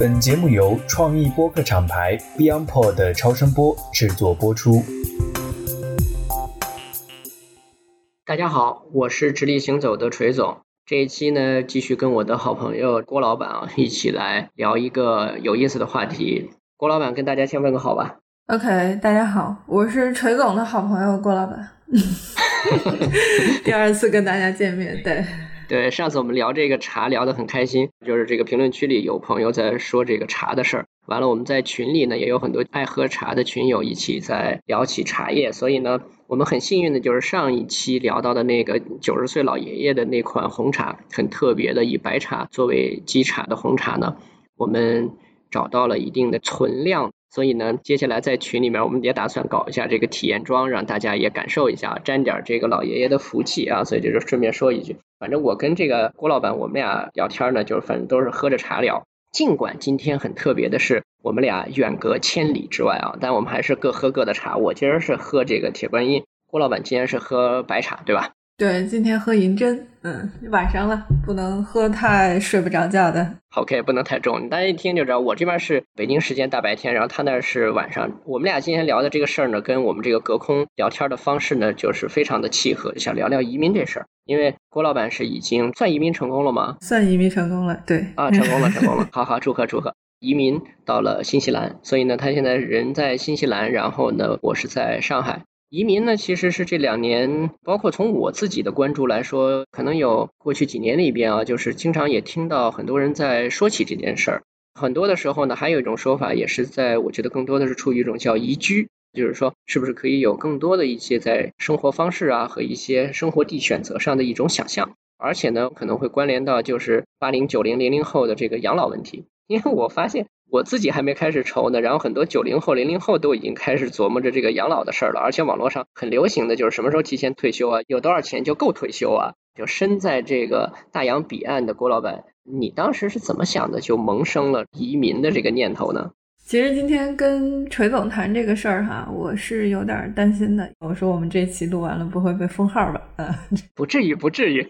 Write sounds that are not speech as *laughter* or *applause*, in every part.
本节目由创意播客厂牌 BeyondPod 的超声波制作播出。大家好，我是直立行走的锤总。这一期呢，继续跟我的好朋友郭老板啊，一起来聊一个有意思的话题。郭老板跟大家先问个好吧。OK，大家好，我是锤总的好朋友郭老板。*laughs* *laughs* 第二次跟大家见面，对。对，上次我们聊这个茶聊得很开心，就是这个评论区里有朋友在说这个茶的事儿。完了，我们在群里呢也有很多爱喝茶的群友一起在聊起茶叶。所以呢，我们很幸运的就是上一期聊到的那个九十岁老爷爷的那款红茶，很特别的以白茶作为基茶的红茶呢，我们找到了一定的存量。所以呢，接下来在群里面，我们也打算搞一下这个体验装，让大家也感受一下，沾点这个老爷爷的福气啊。所以就是顺便说一句，反正我跟这个郭老板，我们俩聊天呢，就是反正都是喝着茶聊。尽管今天很特别的是，我们俩远隔千里之外啊，但我们还是各喝各的茶。我今儿是喝这个铁观音，郭老板今天是喝白茶，对吧？对，今天喝银针，嗯，晚上了，不能喝太睡不着觉的。OK，不能太重，大家一听就知道，我这边是北京时间大白天，然后他那是晚上。我们俩今天聊的这个事儿呢，跟我们这个隔空聊天的方式呢，就是非常的契合，想聊聊移民这事儿。因为郭老板是已经算移民成功了吗？算移民成功了，对。啊，成功了，成功了，*laughs* 好好祝贺祝贺，移民到了新西兰，所以呢，他现在人在新西兰，然后呢，我是在上海。移民呢，其实是这两年，包括从我自己的关注来说，可能有过去几年里边啊，就是经常也听到很多人在说起这件事儿。很多的时候呢，还有一种说法，也是在我觉得更多的是出于一种叫移居，就是说是不是可以有更多的一些在生活方式啊和一些生活地选择上的一种想象，而且呢，可能会关联到就是八零、九零、零零后的这个养老问题，因为我发现。我自己还没开始愁呢，然后很多九零后、零零后都已经开始琢磨着这个养老的事儿了，而且网络上很流行的就是什么时候提前退休啊，有多少钱就够退休啊。就身在这个大洋彼岸的郭老板，你当时是怎么想的，就萌生了移民的这个念头呢？其实今天跟锤总谈这个事儿哈，我是有点担心的。我说我们这期录完了不会被封号吧？嗯，*laughs* 不至于，不至于。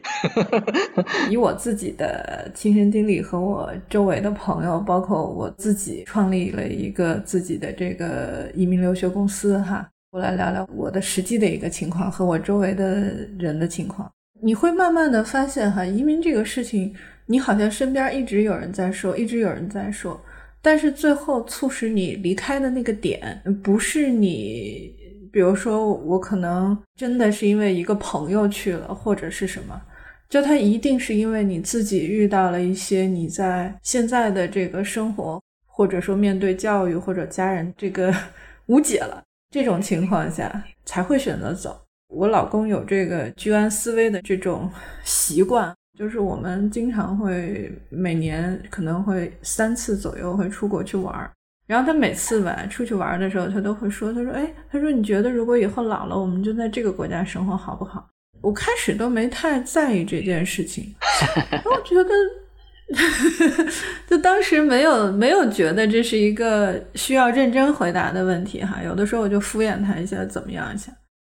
以我自己的亲身经历和我周围的朋友，包括我自己创立了一个自己的这个移民留学公司哈，我来聊聊我的实际的一个情况和我周围的人的情况。你会慢慢的发现哈，移民这个事情，你好像身边一直有人在说，一直有人在说。但是最后促使你离开的那个点，不是你，比如说我可能真的是因为一个朋友去了，或者是什么，就他一定是因为你自己遇到了一些你在现在的这个生活，或者说面对教育或者家人这个 *laughs* 无解了，这种情况下才会选择走。我老公有这个居安思危的这种习惯。就是我们经常会每年可能会三次左右会出国去玩儿，然后他每次吧出去玩的时候，他都会说：“他说，哎，他说你觉得如果以后老了，我们就在这个国家生活好不好？”我开始都没太在意这件事情，*laughs* 我觉得，*laughs* 就当时没有没有觉得这是一个需要认真回答的问题哈。有的时候我就敷衍他一下，怎么样一下。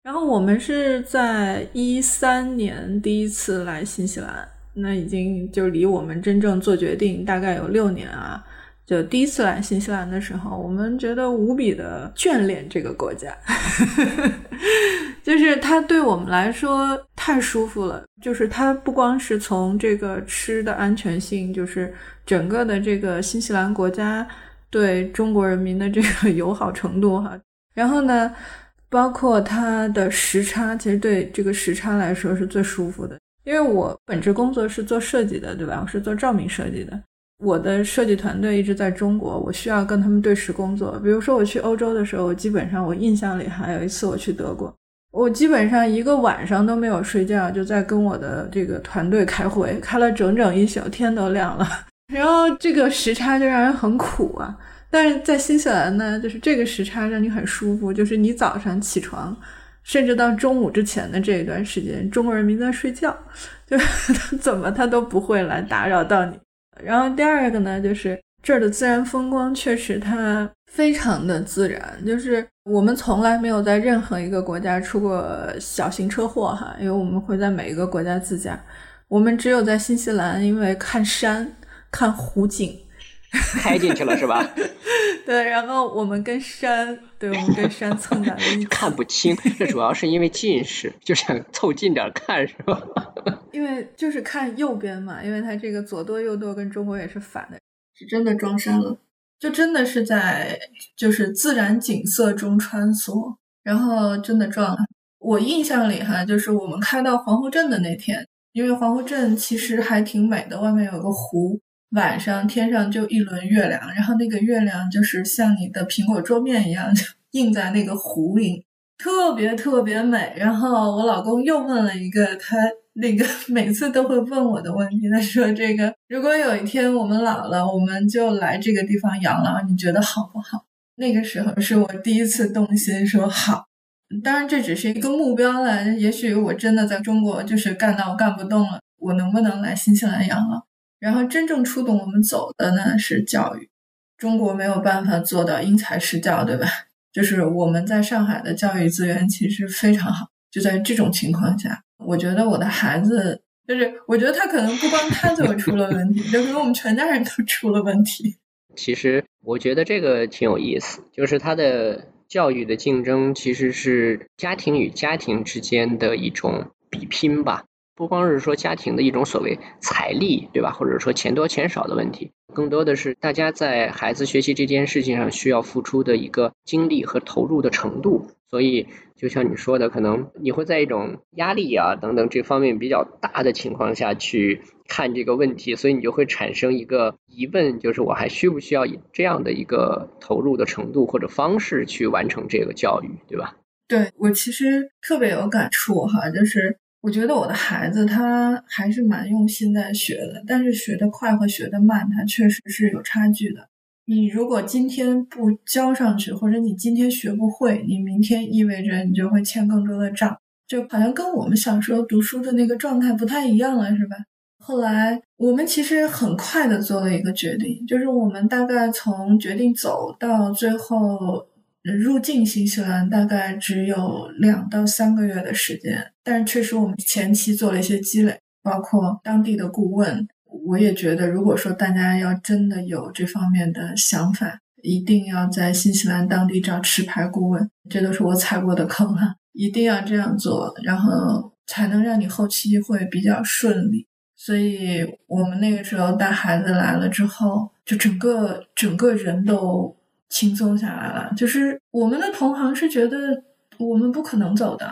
然后我们是在一三年第一次来新西兰。那已经就离我们真正做决定大概有六年啊！就第一次来新西兰的时候，我们觉得无比的眷恋这个国家，*laughs* 就是它对我们来说太舒服了。就是它不光是从这个吃的安全性，就是整个的这个新西兰国家对中国人民的这个友好程度哈。然后呢，包括它的时差，其实对这个时差来说是最舒服的。因为我本职工作是做设计的，对吧？我是做照明设计的。我的设计团队一直在中国，我需要跟他们对时工作。比如说我去欧洲的时候，我基本上我印象里还有一次我去德国，我基本上一个晚上都没有睡觉，就在跟我的这个团队开会，开了整整一宿，天都亮了。*laughs* 然后这个时差就让人很苦啊。但是在新西兰呢，就是这个时差让你很舒服，就是你早上起床。甚至到中午之前的这一段时间，中国人民在睡觉，就 *laughs* 怎么他都不会来打扰到你。然后第二个呢，就是这儿的自然风光确实它非常的自然，就是我们从来没有在任何一个国家出过小型车祸哈，因为我们会在每一个国家自驾，我们只有在新西兰，因为看山、看湖景。*laughs* 开进去了是吧？*laughs* 对，然后我们跟山，对我们跟山蹭在了一起，看不清，这主要是因为近视，就想凑近点看是吧？*laughs* 因为就是看右边嘛，因为它这个左舵右舵跟中国也是反的，是真的撞山了，就真的是在就是自然景色中穿梭，然后真的撞了。我印象里哈，就是我们开到皇后镇的那天，因为皇后镇其实还挺美的，外面有个湖。晚上天上就一轮月亮，然后那个月亮就是像你的苹果桌面一样就映在那个湖里，特别特别美。然后我老公又问了一个他那个 *laughs* 每次都会问我的问题，他说：“这个如果有一天我们老了，我们就来这个地方养老，你觉得好不好？”那个时候是我第一次动心，说好。当然这只是一个目标了，也许我真的在中国就是干到干不动了，我能不能来新西兰养老？然后真正触动我们走的呢是教育，中国没有办法做到因材施教，对吧？就是我们在上海的教育资源其实非常好，就在这种情况下，我觉得我的孩子，就是我觉得他可能不光他最后出了问题，就可能我们全家人都出了问题。其实我觉得这个挺有意思，就是他的教育的竞争其实是家庭与家庭之间的一种比拼吧。不光是说家庭的一种所谓财力，对吧？或者说钱多钱少的问题，更多的是大家在孩子学习这件事情上需要付出的一个精力和投入的程度。所以，就像你说的，可能你会在一种压力啊等等这方面比较大的情况下去看这个问题，所以你就会产生一个疑问，就是我还需不需要以这样的一个投入的程度或者方式去完成这个教育，对吧？对我其实特别有感触哈，就是。我觉得我的孩子他还是蛮用心在学的，但是学得快和学得慢，他确实是有差距的。你如果今天不交上去，或者你今天学不会，你明天意味着你就会欠更多的账，就好像跟我们小时候读书的那个状态不太一样了，是吧？后来我们其实很快的做了一个决定，就是我们大概从决定走到最后。入境新西兰大概只有两到三个月的时间，但是确实我们前期做了一些积累，包括当地的顾问。我也觉得，如果说大家要真的有这方面的想法，一定要在新西兰当地找持牌顾问，这都是我踩过的坑哈，一定要这样做，然后才能让你后期会比较顺利。所以我们那个时候带孩子来了之后，就整个整个人都。轻松下来了，就是我们的同行是觉得我们不可能走的，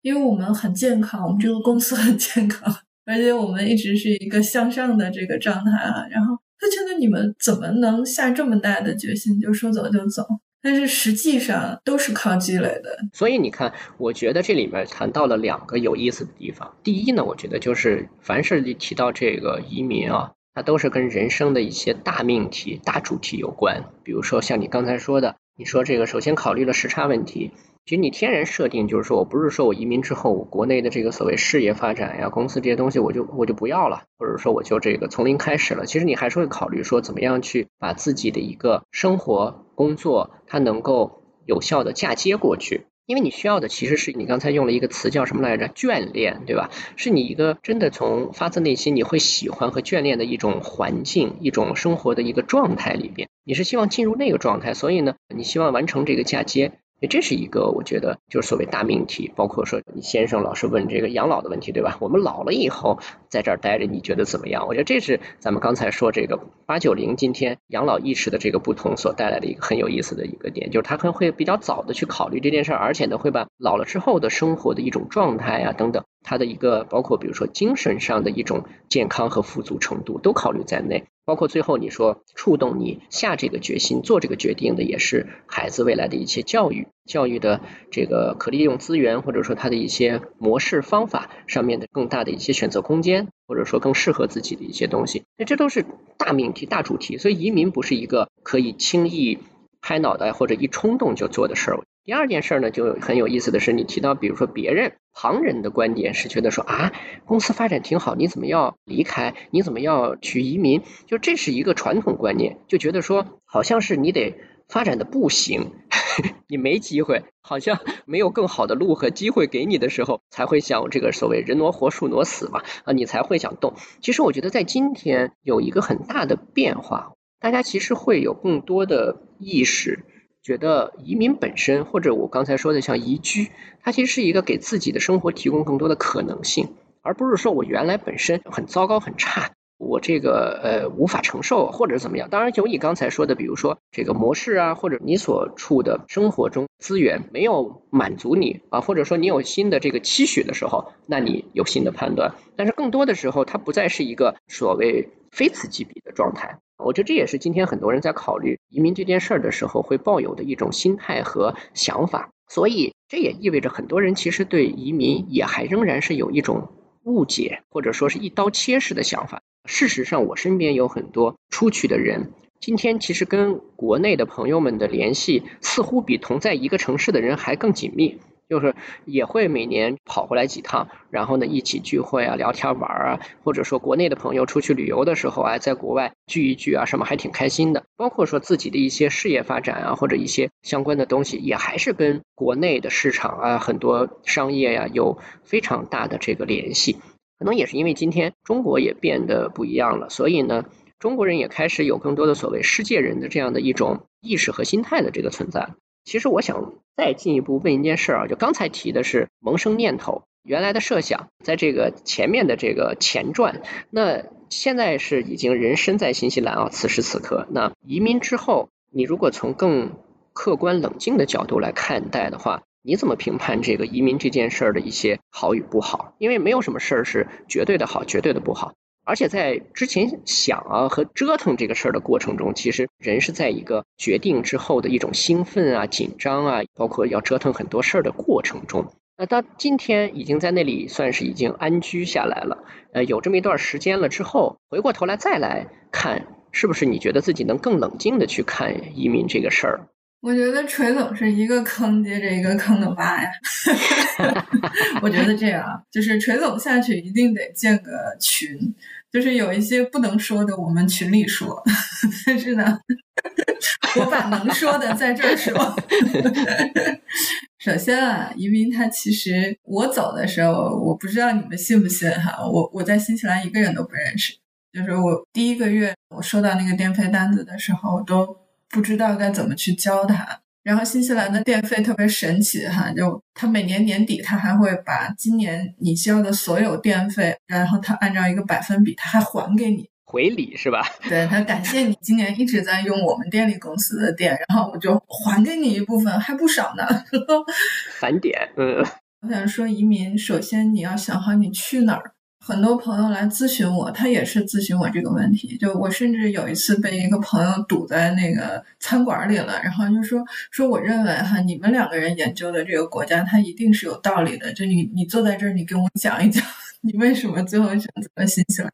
因为我们很健康，我们这个公司很健康，而且我们一直是一个向上的这个状态啊。然后他觉得你们怎么能下这么大的决心，就说走就走？但是实际上都是靠积累的。所以你看，我觉得这里面谈到了两个有意思的地方。第一呢，我觉得就是凡是提到这个移民啊。它都是跟人生的一些大命题、大主题有关。比如说像你刚才说的，你说这个首先考虑了时差问题。其实你天然设定就是说我不是说我移民之后，我国内的这个所谓事业发展呀、公司这些东西我就我就不要了，或者说我就这个从零开始了。其实你还是会考虑说怎么样去把自己的一个生活、工作它能够有效的嫁接过去。因为你需要的其实是你刚才用了一个词叫什么来着？眷恋，对吧？是你一个真的从发自内心你会喜欢和眷恋的一种环境、一种生活的一个状态里边，你是希望进入那个状态，所以呢，你希望完成这个嫁接。这是一个我觉得就是所谓大命题，包括说你先生老是问这个养老的问题，对吧？我们老了以后在这儿待着，你觉得怎么样？我觉得这是咱们刚才说这个八九零今天养老意识的这个不同所带来的一个很有意思的一个点，就是他可能会比较早的去考虑这件事儿，而且呢会把老了之后的生活的一种状态啊等等，他的一个包括比如说精神上的一种健康和富足程度都考虑在内。包括最后你说触动你下这个决心做这个决定的，也是孩子未来的一些教育、教育的这个可利用资源，或者说他的一些模式方法上面的更大的一些选择空间，或者说更适合自己的一些东西。那这都是大命题、大主题，所以移民不是一个可以轻易拍脑袋或者一冲动就做的事儿。第二件事呢，就很有意思的是，你提到，比如说别人旁人的观点是觉得说啊，公司发展挺好，你怎么要离开？你怎么要去移民？就这是一个传统观念，就觉得说好像是你得发展的不行，*laughs* 你没机会，好像没有更好的路和机会给你的时候，才会想这个所谓人挪活，树挪死嘛啊，你才会想动。其实我觉得在今天有一个很大的变化。大家其实会有更多的意识，觉得移民本身，或者我刚才说的像移居，它其实是一个给自己的生活提供更多的可能性，而不是说我原来本身很糟糕很差。我这个呃无法承受，或者怎么样？当然，有你刚才说的，比如说这个模式啊，或者你所处的生活中资源没有满足你啊，或者说你有新的这个期许的时候，那你有新的判断。但是更多的时候，它不再是一个所谓非此即彼的状态。我觉得这也是今天很多人在考虑移民这件事儿的时候会抱有的一种心态和想法。所以这也意味着很多人其实对移民也还仍然是有一种误解，或者说是一刀切式的想法。事实上，我身边有很多出去的人，今天其实跟国内的朋友们的联系，似乎比同在一个城市的人还更紧密。就是也会每年跑回来几趟，然后呢一起聚会啊、聊天玩啊，或者说国内的朋友出去旅游的时候啊，在国外聚一聚啊，什么还挺开心的。包括说自己的一些事业发展啊，或者一些相关的东西，也还是跟国内的市场啊、很多商业呀有非常大的这个联系。可能也是因为今天中国也变得不一样了，所以呢，中国人也开始有更多的所谓世界人的这样的一种意识和心态的这个存在。其实我想再进一步问一件事啊，就刚才提的是萌生念头，原来的设想，在这个前面的这个前传，那现在是已经人身在新西兰啊，此时此刻，那移民之后，你如果从更客观冷静的角度来看待的话。你怎么评判这个移民这件事儿的一些好与不好？因为没有什么事儿是绝对的好，绝对的不好。而且在之前想啊和折腾这个事儿的过程中，其实人是在一个决定之后的一种兴奋啊、紧张啊，包括要折腾很多事儿的过程中。那到今天已经在那里算是已经安居下来了，呃，有这么一段时间了之后，回过头来再来看，是不是你觉得自己能更冷静的去看移民这个事儿？我觉得锤总是一个坑接着一个坑的挖呀，*laughs* 我觉得这样，就是锤总下去一定得建个群，就是有一些不能说的我们群里说，*laughs* 但是呢，我把能说的在这儿说。*laughs* 首先啊，移民他其实我走的时候，我不知道你们信不信哈，我我在新西兰一个人都不认识，就是我第一个月我收到那个电费单子的时候都。不知道该怎么去教他。然后新西兰的电费特别神奇哈，就它每年年底它还会把今年你交的所有电费，然后它按照一个百分比，它还还给你回礼是吧？*laughs* 对他感谢你今年一直在用我们电力公司的电，然后我就还给你一部分，还不少呢。*laughs* 返点，嗯。我想说移民，首先你要想好你去哪儿。很多朋友来咨询我，他也是咨询我这个问题。就我甚至有一次被一个朋友堵在那个餐馆里了，然后就说说我认为哈，你们两个人研究的这个国家，它一定是有道理的。就你你坐在这儿，你跟我讲一讲，*laughs* 你为什么最后选择了新西兰？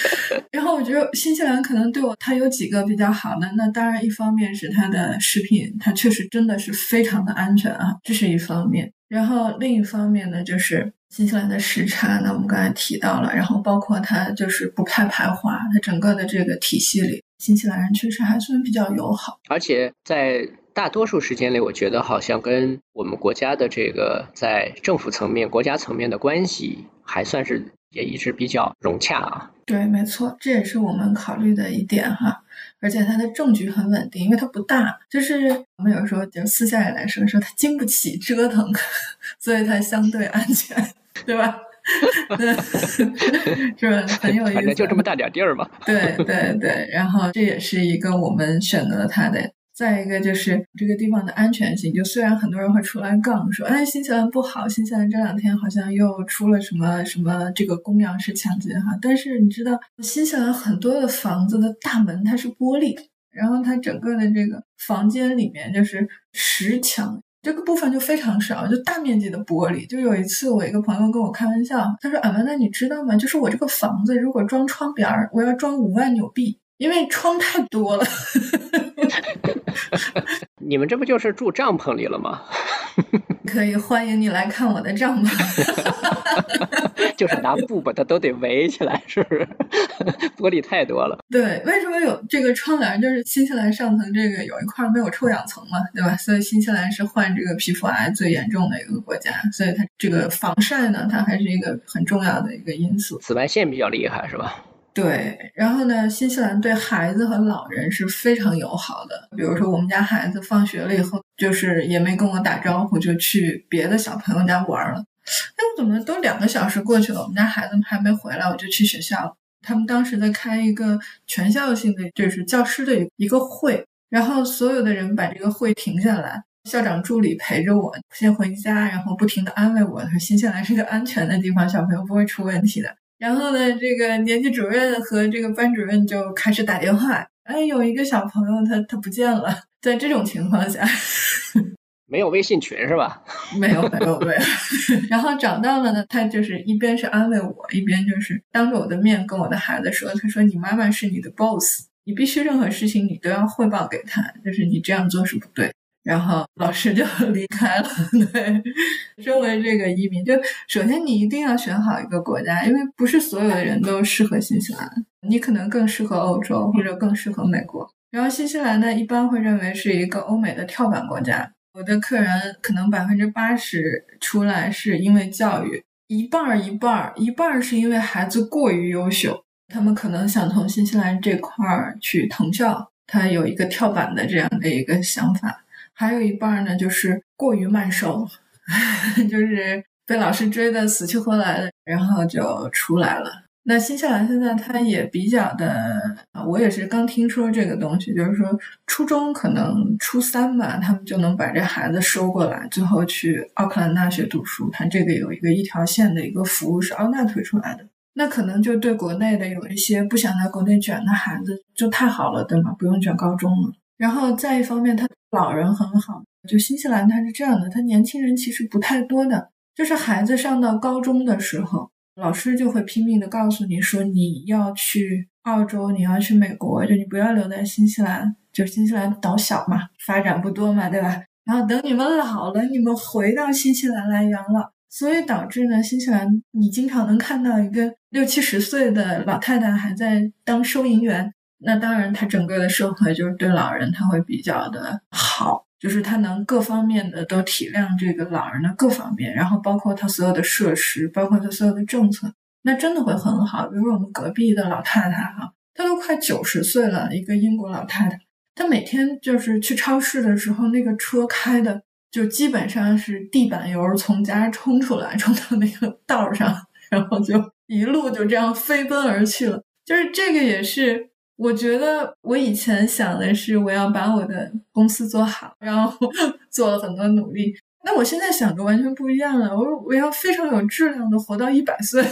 *laughs* 然后我觉得新西兰可能对我，它有几个比较好的。那当然，一方面是它的食品，它确实真的是非常的安全啊，这是一方面。然后另一方面呢，就是。新西兰的时差，那我们刚才提到了，然后包括它就是不太排华，它整个的这个体系里，新西兰人确实还算比较友好，而且在大多数时间里，我觉得好像跟我们国家的这个在政府层面、国家层面的关系还算是也一直比较融洽啊。对，没错，这也是我们考虑的一点哈。而且它的政局很稳定，因为它不大，就是我们有时候就私下里来说说它经不起折腾，*laughs* 所以它相对安全，对吧？*laughs* *laughs* 是吧？很有意思。反正就这么大点地儿嘛。对对对，然后这也是一个我们选择它的。再一个就是这个地方的安全性，就虽然很多人会出来杠说，哎，新西兰不好，新西兰这两天好像又出了什么什么这个公羊式抢劫哈，但是你知道，新西兰很多的房子的大门它是玻璃，然后它整个的这个房间里面就是石墙，这个部分就非常少，就大面积的玻璃。就有一次我一个朋友跟我开玩笑，他说，俺曼达，你知道吗？就是我这个房子如果装窗边儿，我要装五万纽币。因为窗太多了，*laughs* *laughs* 你们这不就是住帐篷里了吗？*laughs* 可以欢迎你来看我的帐篷。*laughs* 就是拿布把它都得围起来，是不是？玻璃太多了。对，为什么有这个窗帘？就是新西兰上层这个有一块没有臭氧层嘛，对吧？所以新西兰是患这个皮肤癌最严重的一个国家，所以它这个防晒呢，它还是一个很重要的一个因素。紫外线比较厉害，是吧？对，然后呢，新西兰对孩子和老人是非常友好的。比如说，我们家孩子放学了以后，就是也没跟我打招呼，就去别的小朋友家玩了。哎，我怎么都两个小时过去了，我们家孩子还没回来，我就去学校了。他们当时在开一个全校性的，就是教师的一个会，然后所有的人把这个会停下来，校长助理陪着我先回家，然后不停的安慰我，说新西兰是个安全的地方，小朋友不会出问题的。然后呢，这个年级主任和这个班主任就开始打电话。哎，有一个小朋友他他不见了。在这种情况下，*laughs* 没有微信群是吧？*laughs* 没有，没有，没有。*laughs* 然后找到了呢，他就是一边是安慰我，一边就是当着我的面跟我的孩子说：“他说你妈妈是你的 boss，你必须任何事情你都要汇报给他，就是你这样做是不对。”然后老师就 *laughs* 离开了。对，作为这个移民，就首先你一定要选好一个国家，因为不是所有的人都适合新西兰，你可能更适合欧洲或者更适合美国。然后新西兰呢，一般会认为是一个欧美的跳板国家。我的客人可能百分之八十出来是因为教育，一半儿一半儿，一半儿是因为孩子过于优秀，他们可能想从新西兰这块儿去藤校，他有一个跳板的这样的一个想法。还有一半呢，就是过于慢熟，*laughs* 就是被老师追的死去活来的，然后就出来了。那新西兰现在它也比较的啊，我也是刚听说这个东西，就是说初中可能初三吧，他们就能把这孩子收过来，最后去奥克兰大学读书。它这个有一个一条线的一个服务是奥纳推出来的，那可能就对国内的有一些不想在国内卷的孩子就太好了，对吗？不用卷高中了。然后再一方面，他老人很好。就新西兰，它是这样的，他年轻人其实不太多的。就是孩子上到高中的时候，老师就会拼命的告诉你说，你要去澳洲，你要去美国，就你不要留在新西兰。就新西兰岛小嘛，发展不多嘛，对吧？然后等你们老了，你们回到新西兰来养老。所以导致呢，新西兰你经常能看到一个六七十岁的老太太还在当收银员。那当然，他整个的社会就是对老人他会比较的好，就是他能各方面的都体谅这个老人的各方面，然后包括他所有的设施，包括他所有的政策，那真的会很好。比如说我们隔壁的老太太哈，她都快九十岁了，一个英国老太太，她每天就是去超市的时候，那个车开的就基本上是地板油从家冲出来，冲到那个道上，然后就一路就这样飞奔而去了。就是这个也是。我觉得我以前想的是我要把我的公司做好，然后 *laughs* 做了很多努力。那我现在想的完全不一样了，我我要非常有质量的活到一百岁，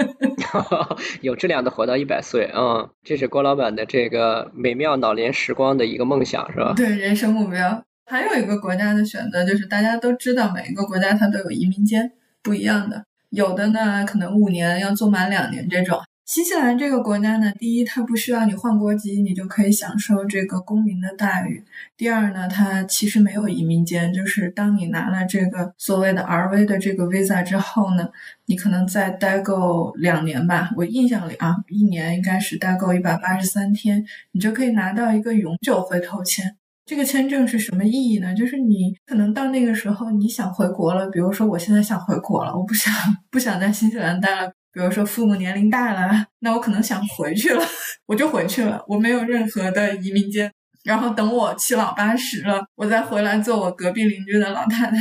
*laughs* 有质量的活到一百岁嗯！这是郭老板的这个美妙老年时光的一个梦想，是吧？对，人生目标。还有一个国家的选择，就是大家都知道，每一个国家它都有移民监，不一样的。有的呢，可能五年要做满两年这种。新西兰这个国家呢，第一，它不需要你换国籍，你就可以享受这个公民的待遇；第二呢，它其实没有移民监，就是当你拿了这个所谓的 RV 的这个 visa 之后呢，你可能再待够两年吧，我印象里啊，一年应该是待够一百八十三天，你就可以拿到一个永久回头签。这个签证是什么意义呢？就是你可能到那个时候你想回国了，比如说我现在想回国了，我不想不想在新西兰待了。比如说父母年龄大了，那我可能想回去了，我就回去了，我没有任何的移民监。然后等我七老八十了，我再回来做我隔壁邻居的老太太，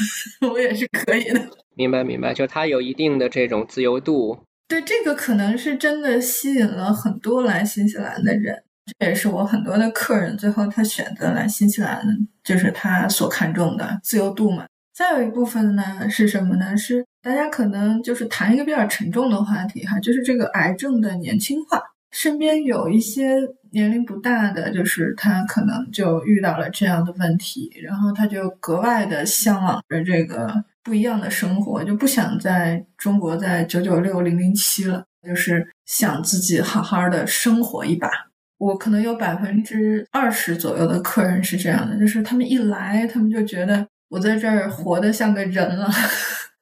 *laughs* 我也是可以的。明白明白，就他有一定的这种自由度。对，这个可能是真的吸引了很多来新西兰的人，这也是我很多的客人最后他选择来新西兰，就是他所看重的自由度嘛。再有一部分呢是什么呢？是大家可能就是谈一个比较沉重的话题哈，就是这个癌症的年轻化。身边有一些年龄不大的，就是他可能就遇到了这样的问题，然后他就格外的向往着这个不一样的生活，就不想在中国在九九六零零七了，就是想自己好好的生活一把。我可能有百分之二十左右的客人是这样的，就是他们一来，他们就觉得。我在这儿活得像个人了，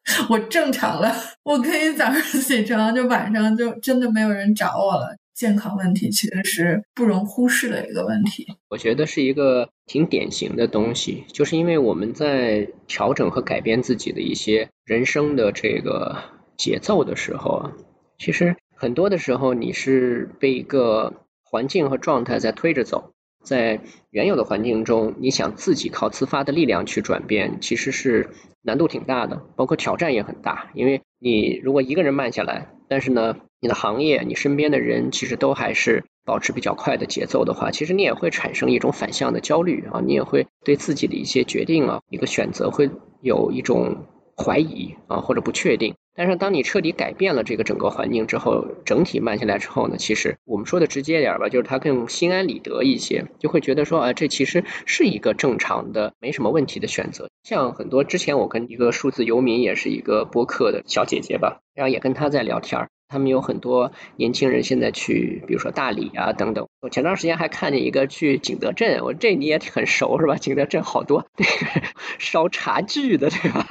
*laughs* 我正常了，我可以早上起床，就晚上就真的没有人找我了。健康问题其实是不容忽视的一个问题。我觉得是一个挺典型的东西，就是因为我们在调整和改变自己的一些人生的这个节奏的时候啊，其实很多的时候你是被一个环境和状态在推着走，在原有的环境中，你想自己靠自发的力量去转变，其实是难度挺大的，包括挑战也很大。因为你如果一个人慢下来，但是呢，你的行业、你身边的人其实都还是保持比较快的节奏的话，其实你也会产生一种反向的焦虑啊，你也会对自己的一些决定啊、一个选择会有一种怀疑啊或者不确定。但是当你彻底改变了这个整个环境之后，整体慢下来之后呢，其实我们说的直接点吧，就是他更心安理得一些，就会觉得说啊，这其实是一个正常的、没什么问题的选择。像很多之前我跟一个数字游民，也是一个播客的小姐姐吧，然后也跟她在聊天儿。他们有很多年轻人现在去，比如说大理啊等等。我前段时间还看见一个去景德镇，我这你也很熟是吧？景德镇好多那个烧茶具的对吧？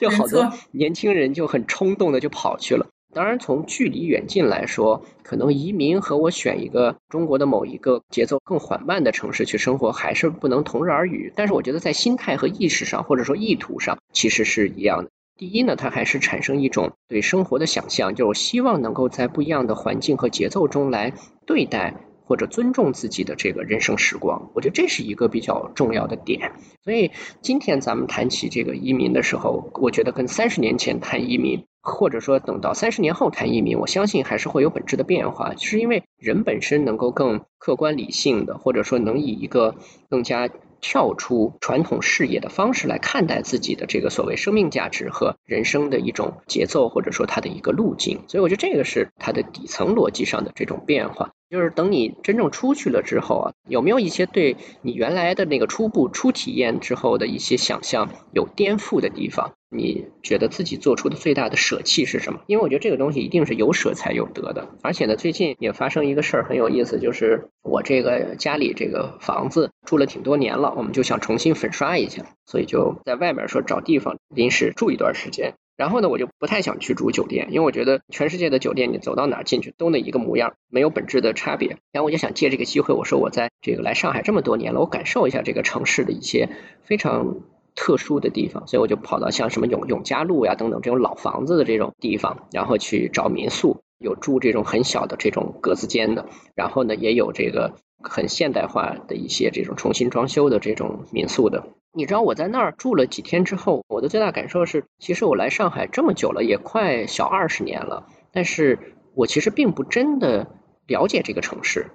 就好多年轻人就很冲动的就跑去了。当然，从距离远近来说，可能移民和我选一个中国的某一个节奏更缓慢的城市去生活，还是不能同日而语。但是我觉得在心态和意识上，或者说意图上，其实是一样的。第一呢，它还是产生一种对生活的想象，就是希望能够在不一样的环境和节奏中来对待或者尊重自己的这个人生时光。我觉得这是一个比较重要的点。所以今天咱们谈起这个移民的时候，我觉得跟三十年前谈移民，或者说等到三十年后谈移民，我相信还是会有本质的变化，是因为人本身能够更客观理性的，或者说能以一个更加。跳出传统视野的方式来看待自己的这个所谓生命价值和人生的一种节奏，或者说它的一个路径，所以我觉得这个是它的底层逻辑上的这种变化。就是等你真正出去了之后啊，有没有一些对你原来的那个初步初体验之后的一些想象有颠覆的地方？你觉得自己做出的最大的舍弃是什么？因为我觉得这个东西一定是有舍才有得的。而且呢，最近也发生一个事儿很有意思，就是我这个家里这个房子住了挺多年了，我们就想重新粉刷一下，所以就在外面说找地方临时住一段时间。然后呢，我就不太想去住酒店，因为我觉得全世界的酒店你走到哪进去都那一个模样，没有本质的差别。然后我就想借这个机会，我说我在这个来上海这么多年了，我感受一下这个城市的一些非常特殊的地方，所以我就跑到像什么永永嘉路呀等等这种老房子的这种地方，然后去找民宿，有住这种很小的这种格子间的，然后呢也有这个很现代化的一些这种重新装修的这种民宿的。你知道我在那儿住了几天之后，我的最大感受是，其实我来上海这么久了，也快小二十年了，但是我其实并不真的了解这个城市，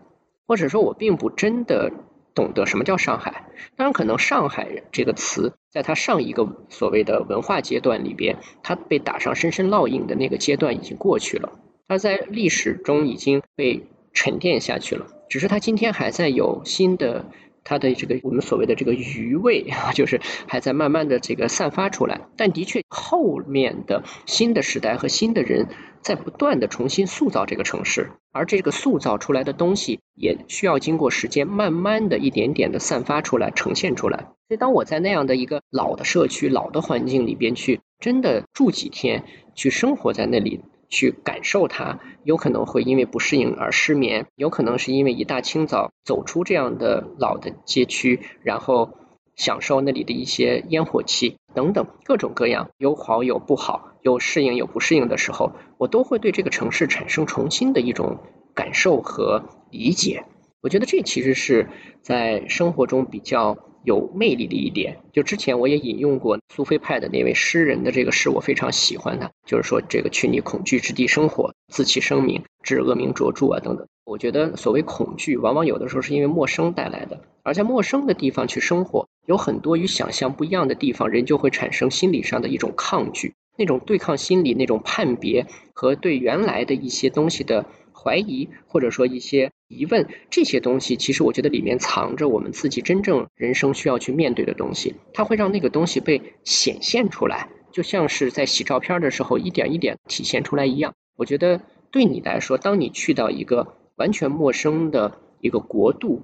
或者说，我并不真的懂得什么叫上海。当然，可能“上海”这个词，在它上一个所谓的文化阶段里边，它被打上深深烙印的那个阶段已经过去了，它在历史中已经被沉淀下去了，只是它今天还在有新的。它的这个我们所谓的这个余味啊，*laughs* 就是还在慢慢的这个散发出来，但的确后面的新的时代和新的人在不断的重新塑造这个城市，而这个塑造出来的东西也需要经过时间，慢慢的一点点的散发出来，呈现出来。所以当我在那样的一个老的社区、老的环境里边去真的住几天，去生活在那里。去感受它，有可能会因为不适应而失眠，有可能是因为一大清早走出这样的老的街区，然后享受那里的一些烟火气等等各种各样，有好有不好，有适应有不适应的时候，我都会对这个城市产生重新的一种感受和理解。我觉得这其实是在生活中比较。有魅力的一点，就之前我也引用过苏菲派的那位诗人的这个诗，我非常喜欢他，就是说这个去你恐惧之地生活，自弃生命，致恶名卓著啊等等。我觉得所谓恐惧，往往有的时候是因为陌生带来的，而在陌生的地方去生活，有很多与想象不一样的地方，人就会产生心理上的一种抗拒，那种对抗心理，那种判别和对原来的一些东西的。怀疑或者说一些疑问，这些东西其实我觉得里面藏着我们自己真正人生需要去面对的东西，它会让那个东西被显现出来，就像是在洗照片的时候一点一点体现出来一样。我觉得对你来说，当你去到一个完全陌生的一个国度。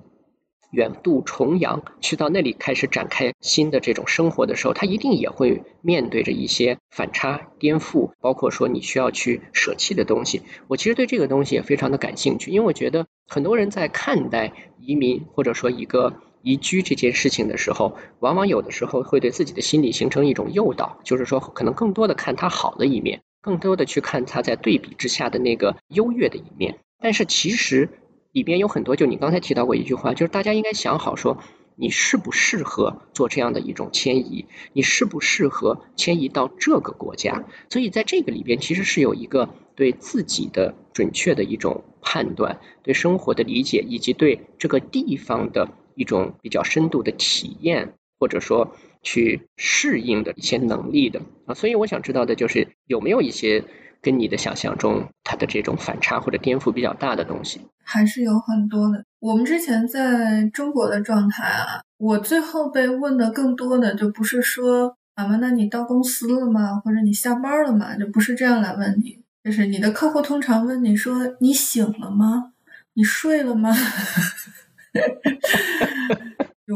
远渡重洋去到那里开始展开新的这种生活的时候，他一定也会面对着一些反差、颠覆，包括说你需要去舍弃的东西。我其实对这个东西也非常的感兴趣，因为我觉得很多人在看待移民或者说一个移居这件事情的时候，往往有的时候会对自己的心理形成一种诱导，就是说可能更多的看他好的一面。更多的去看他在对比之下的那个优越的一面。但是其实里边有很多，就你刚才提到过一句话，就是大家应该想好说。你适不适合做这样的一种迁移？你适不适合迁移到这个国家？所以在这个里边，其实是有一个对自己的准确的一种判断，对生活的理解，以及对这个地方的一种比较深度的体验，或者说去适应的一些能力的啊。所以我想知道的就是有没有一些跟你的想象中它的这种反差或者颠覆比较大的东西？还是有很多的。我们之前在中国的状态啊，我最后被问的更多的就不是说啊，那你到公司了吗？或者你下班了吗？就不是这样来问你，就是你的客户通常问你说你醒了吗？你睡了吗？*laughs*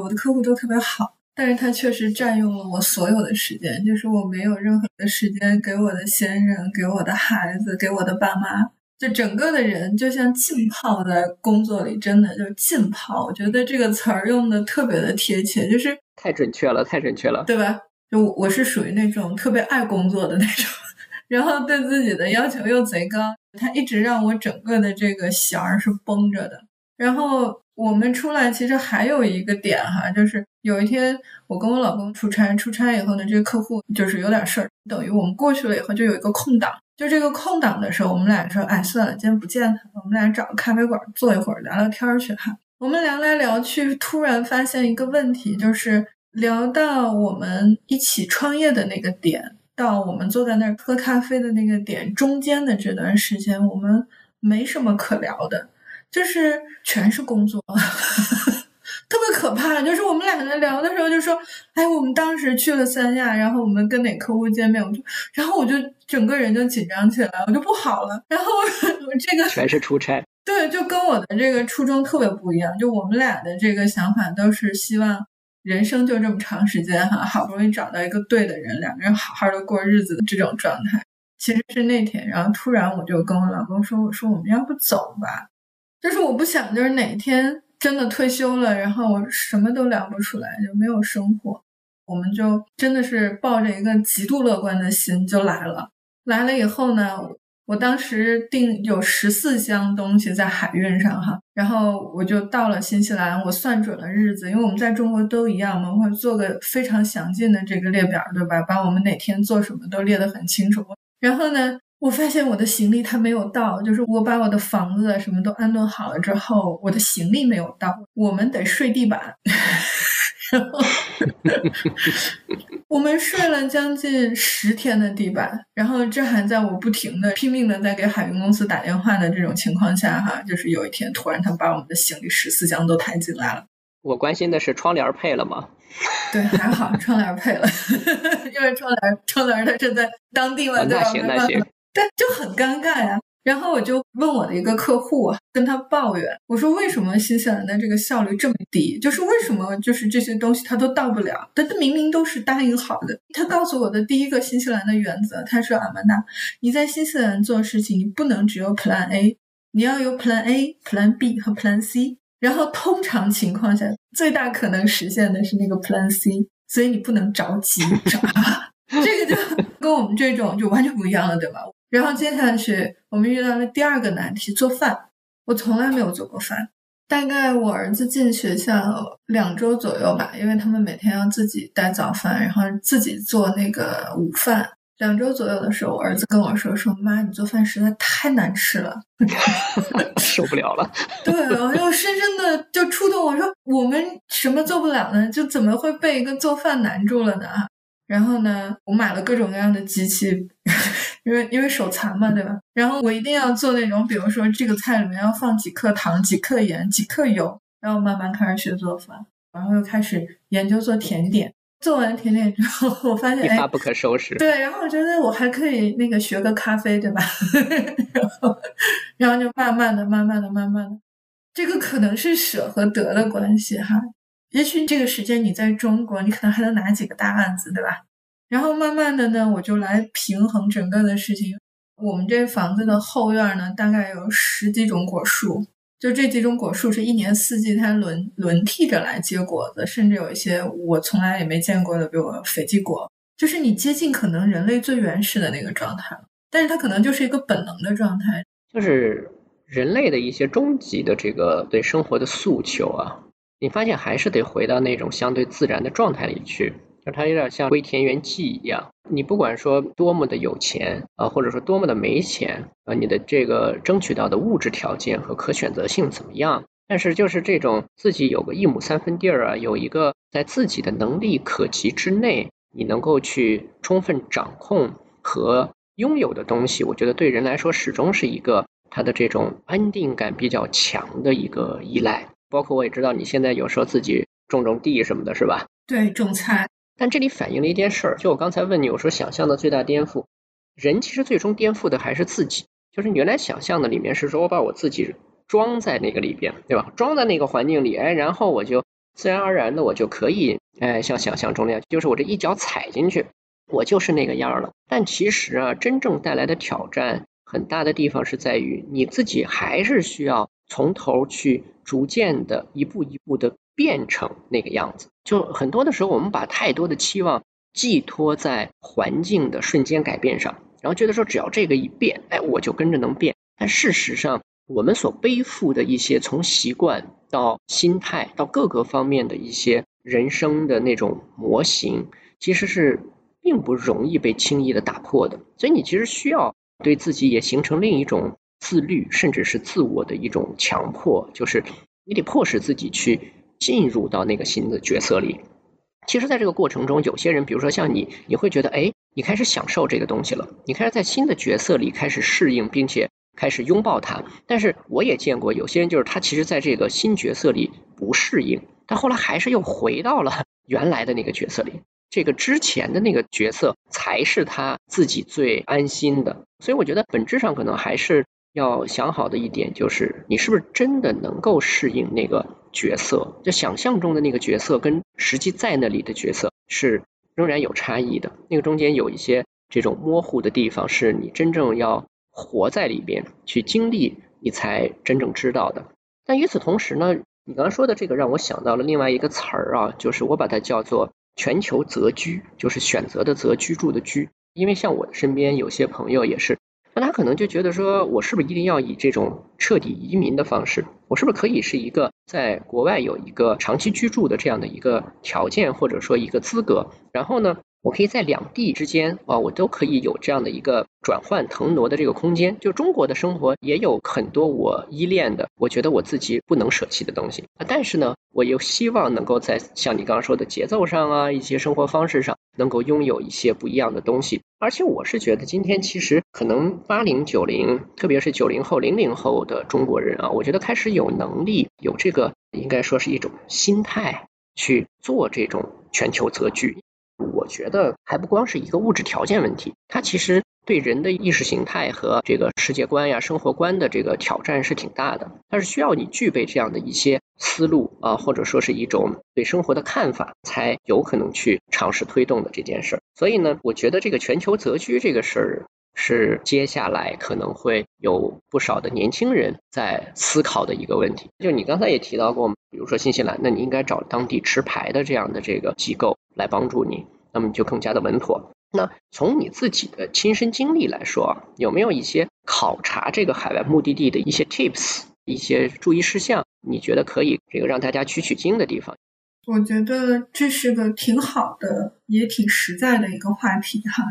我的客户都特别好，但是他确实占用了我所有的时间，就是我没有任何的时间给我的先生、给我的孩子、给我的爸妈。就整个的人就像浸泡在工作里，真的就浸泡。我觉得这个词儿用的特别的贴切，就是太准确了，太准确了，对吧？就我是属于那种特别爱工作的那种，*laughs* 然后对自己的要求又贼高，他一直让我整个的这个弦儿是绷着的。然后我们出来其实还有一个点哈，就是有一天我跟我老公出差，出差以后呢，这个客户就是有点事儿，等于我们过去了以后就有一个空档。就这个空档的时候，我们俩说：“哎，算了，今天不见他，我们俩找个咖啡馆坐一会儿，聊聊天去哈。”我们聊来聊去，突然发现一个问题，就是聊到我们一起创业的那个点，到我们坐在那儿喝咖啡的那个点中间的这段时间，我们没什么可聊的，就是全是工作。*laughs* 特别可怕，就是我们俩在聊的时候就说，哎，我们当时去了三亚，然后我们跟哪客户见面，我就，然后我就整个人就紧张起来，我就不好了。然后我这个全是出差，对，就跟我的这个初衷特别不一样。就我们俩的这个想法都是希望人生就这么长时间哈，好不容易找到一个对的人，两个人好好的过日子的这种状态。其实是那天，然后突然我就跟我老公说，我说我们要不走吧，就是我不想就是哪天。真的退休了，然后我什么都聊不出来，就没有生活。我们就真的是抱着一个极度乐观的心就来了。来了以后呢，我当时订有十四箱东西在海运上哈，然后我就到了新西兰，我算准了日子，因为我们在中国都一样嘛，我会做个非常详尽的这个列表，对吧？把我们哪天做什么都列得很清楚。然后呢？我发现我的行李它没有到，就是我把我的房子什么都安顿好了之后，我的行李没有到，我们得睡地板。然 *laughs* 后我们睡了将近十天的地板，然后这还在我不停的拼命的在给海运公司打电话的这种情况下，哈，就是有一天突然他把我们的行李十四箱都抬进来了。我关心的是窗帘配了吗？*laughs* 对，还好窗帘配了，*laughs* 因为窗帘窗帘它是在当地嘛，对吧？那行那行。就很尴尬呀，然后我就问我的一个客户，跟他抱怨，我说为什么新西兰的这个效率这么低？就是为什么就是这些东西他都到不了？他明明都是答应好的。他告诉我的第一个新西兰的原则，他说阿曼达，你在新西兰做事情，你不能只有 Plan A，你要有 Plan A、Plan B 和 Plan C。然后通常情况下，最大可能实现的是那个 Plan C，所以你不能着急，*laughs* 这个就跟我们这种就完全不一样了，对吧？然后接下去，我们遇到了第二个难题，做饭。我从来没有做过饭。大概我儿子进学校两周左右吧，因为他们每天要自己带早饭，然后自己做那个午饭。两周左右的时候，我儿子跟我说：“说妈，你做饭实在太难吃了，*laughs* 受不了了。”对，我就深深的就触动我说：“我们什么做不了呢？就怎么会被一个做饭难住了呢？”然后呢，我买了各种各样的机器，因为因为手残嘛，对吧？然后我一定要做那种，比如说这个菜里面要放几克糖、几克盐、几克油，然后慢慢开始学做饭，然后又开始研究做甜点。做完甜点之后，我发现一发不可收拾。对，然后我觉得我还可以那个学个咖啡，对吧？*laughs* 然后，然后就慢慢的、慢慢的、慢慢的，这个可能是舍和得的关系哈。也许这个时间你在中国，你可能还能拿几个大案子，对吧？然后慢慢的呢，我就来平衡整个的事情。我们这房子的后院呢，大概有十几种果树，就这几种果树是一年四季它轮轮替着来结果子，甚至有一些我从来也没见过的，比如斐济果，就是你接近可能人类最原始的那个状态。但是它可能就是一个本能的状态，就是人类的一些终极的这个对生活的诉求啊，你发现还是得回到那种相对自然的状态里去。它有点像归田园记一样，你不管说多么的有钱啊，或者说多么的没钱啊，你的这个争取到的物质条件和可选择性怎么样？但是就是这种自己有个一亩三分地儿啊，有一个在自己的能力可及之内，你能够去充分掌控和拥有的东西，我觉得对人来说始终是一个他的这种安定感比较强的一个依赖。包括我也知道你现在有时候自己种种地什么的，是吧？对，种菜。但这里反映了一件事儿，就我刚才问你，我说想象的最大颠覆，人其实最终颠覆的还是自己。就是你原来想象的里面是说我把我自己装在那个里边，对吧？装在那个环境里，哎，然后我就自然而然的我就可以，哎，像想象中那样，就是我这一脚踩进去，我就是那个样了。但其实啊，真正带来的挑战很大的地方是在于你自己还是需要从头去逐渐的一步一步的。变成那个样子，就很多的时候，我们把太多的期望寄托在环境的瞬间改变上，然后觉得说只要这个一变，哎，我就跟着能变。但事实上，我们所背负的一些从习惯到心态到各个方面的一些人生的那种模型，其实是并不容易被轻易的打破的。所以你其实需要对自己也形成另一种自律，甚至是自我的一种强迫，就是你得迫使自己去。进入到那个新的角色里，其实，在这个过程中，有些人，比如说像你，你会觉得，哎，你开始享受这个东西了，你开始在新的角色里开始适应，并且开始拥抱它。但是，我也见过有些人，就是他其实在这个新角色里不适应，他后来还是又回到了 *laughs* 原来的那个角色里。这个之前的那个角色才是他自己最安心的。所以，我觉得本质上可能还是。要想好的一点就是，你是不是真的能够适应那个角色？就想象中的那个角色跟实际在那里的角色是仍然有差异的。那个中间有一些这种模糊的地方，是你真正要活在里边去经历，你才真正知道的。但与此同时呢，你刚刚说的这个让我想到了另外一个词儿啊，就是我把它叫做全球择居，就是选择的择居住的居。因为像我身边有些朋友也是。那他可能就觉得说，我是不是一定要以这种彻底移民的方式？我是不是可以是一个在国外有一个长期居住的这样的一个条件，或者说一个资格？然后呢？我可以在两地之间啊，我都可以有这样的一个转换腾挪的这个空间。就中国的生活也有很多我依恋的，我觉得我自己不能舍弃的东西啊。但是呢，我又希望能够在像你刚刚说的节奏上啊，一些生活方式上，能够拥有一些不一样的东西。而且我是觉得，今天其实可能八零九零，特别是九零后、零零后的中国人啊，我觉得开始有能力，有这个应该说是一种心态去做这种全球择局。我觉得还不光是一个物质条件问题，它其实对人的意识形态和这个世界观呀、生活观的这个挑战是挺大的。它是需要你具备这样的一些思路啊，或者说是一种对生活的看法，才有可能去尝试推动的这件事儿。所以呢，我觉得这个全球择居这个事儿是接下来可能会有不少的年轻人在思考的一个问题。就你刚才也提到过，比如说新西兰，那你应该找当地持牌的这样的这个机构。来帮助你，那么就更加的稳妥。那从你自己的亲身经历来说，有没有一些考察这个海外目的地的一些 tips、一些注意事项？你觉得可以这个让大家取取经的地方？我觉得这是个挺好的，也挺实在的一个话题哈。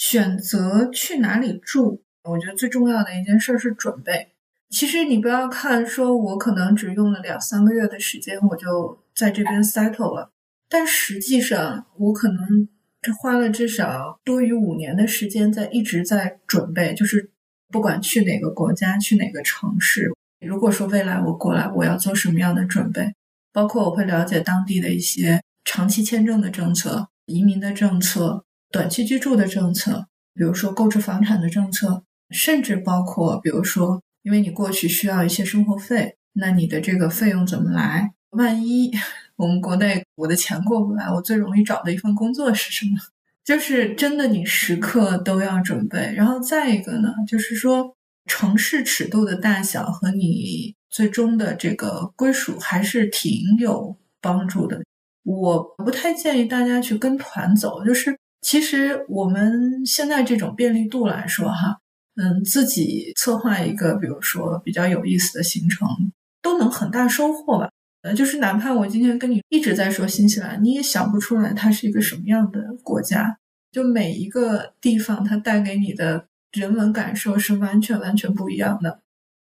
选择去哪里住，我觉得最重要的一件事是准备。其实你不要看说我可能只用了两三个月的时间，我就在这边 settle 了。但实际上，我可能这花了至少多于五年的时间，在一直在准备。就是不管去哪个国家，去哪个城市，如果说未来我过来，我要做什么样的准备？包括我会了解当地的一些长期签证的政策、移民的政策、短期居住的政策，比如说购置房产的政策，甚至包括比如说，因为你过去需要一些生活费，那你的这个费用怎么来？万一。我们国内我的钱过不来，我最容易找的一份工作是什么？就是真的，你时刻都要准备。然后再一个呢，就是说城市尺度的大小和你最终的这个归属还是挺有帮助的。我不太建议大家去跟团走，就是其实我们现在这种便利度来说，哈，嗯，自己策划一个，比如说比较有意思的行程，都能很大收获吧。呃，就是哪怕我今天跟你一直在说新西兰，你也想不出来它是一个什么样的国家。就每一个地方，它带给你的人文感受是完全完全不一样的。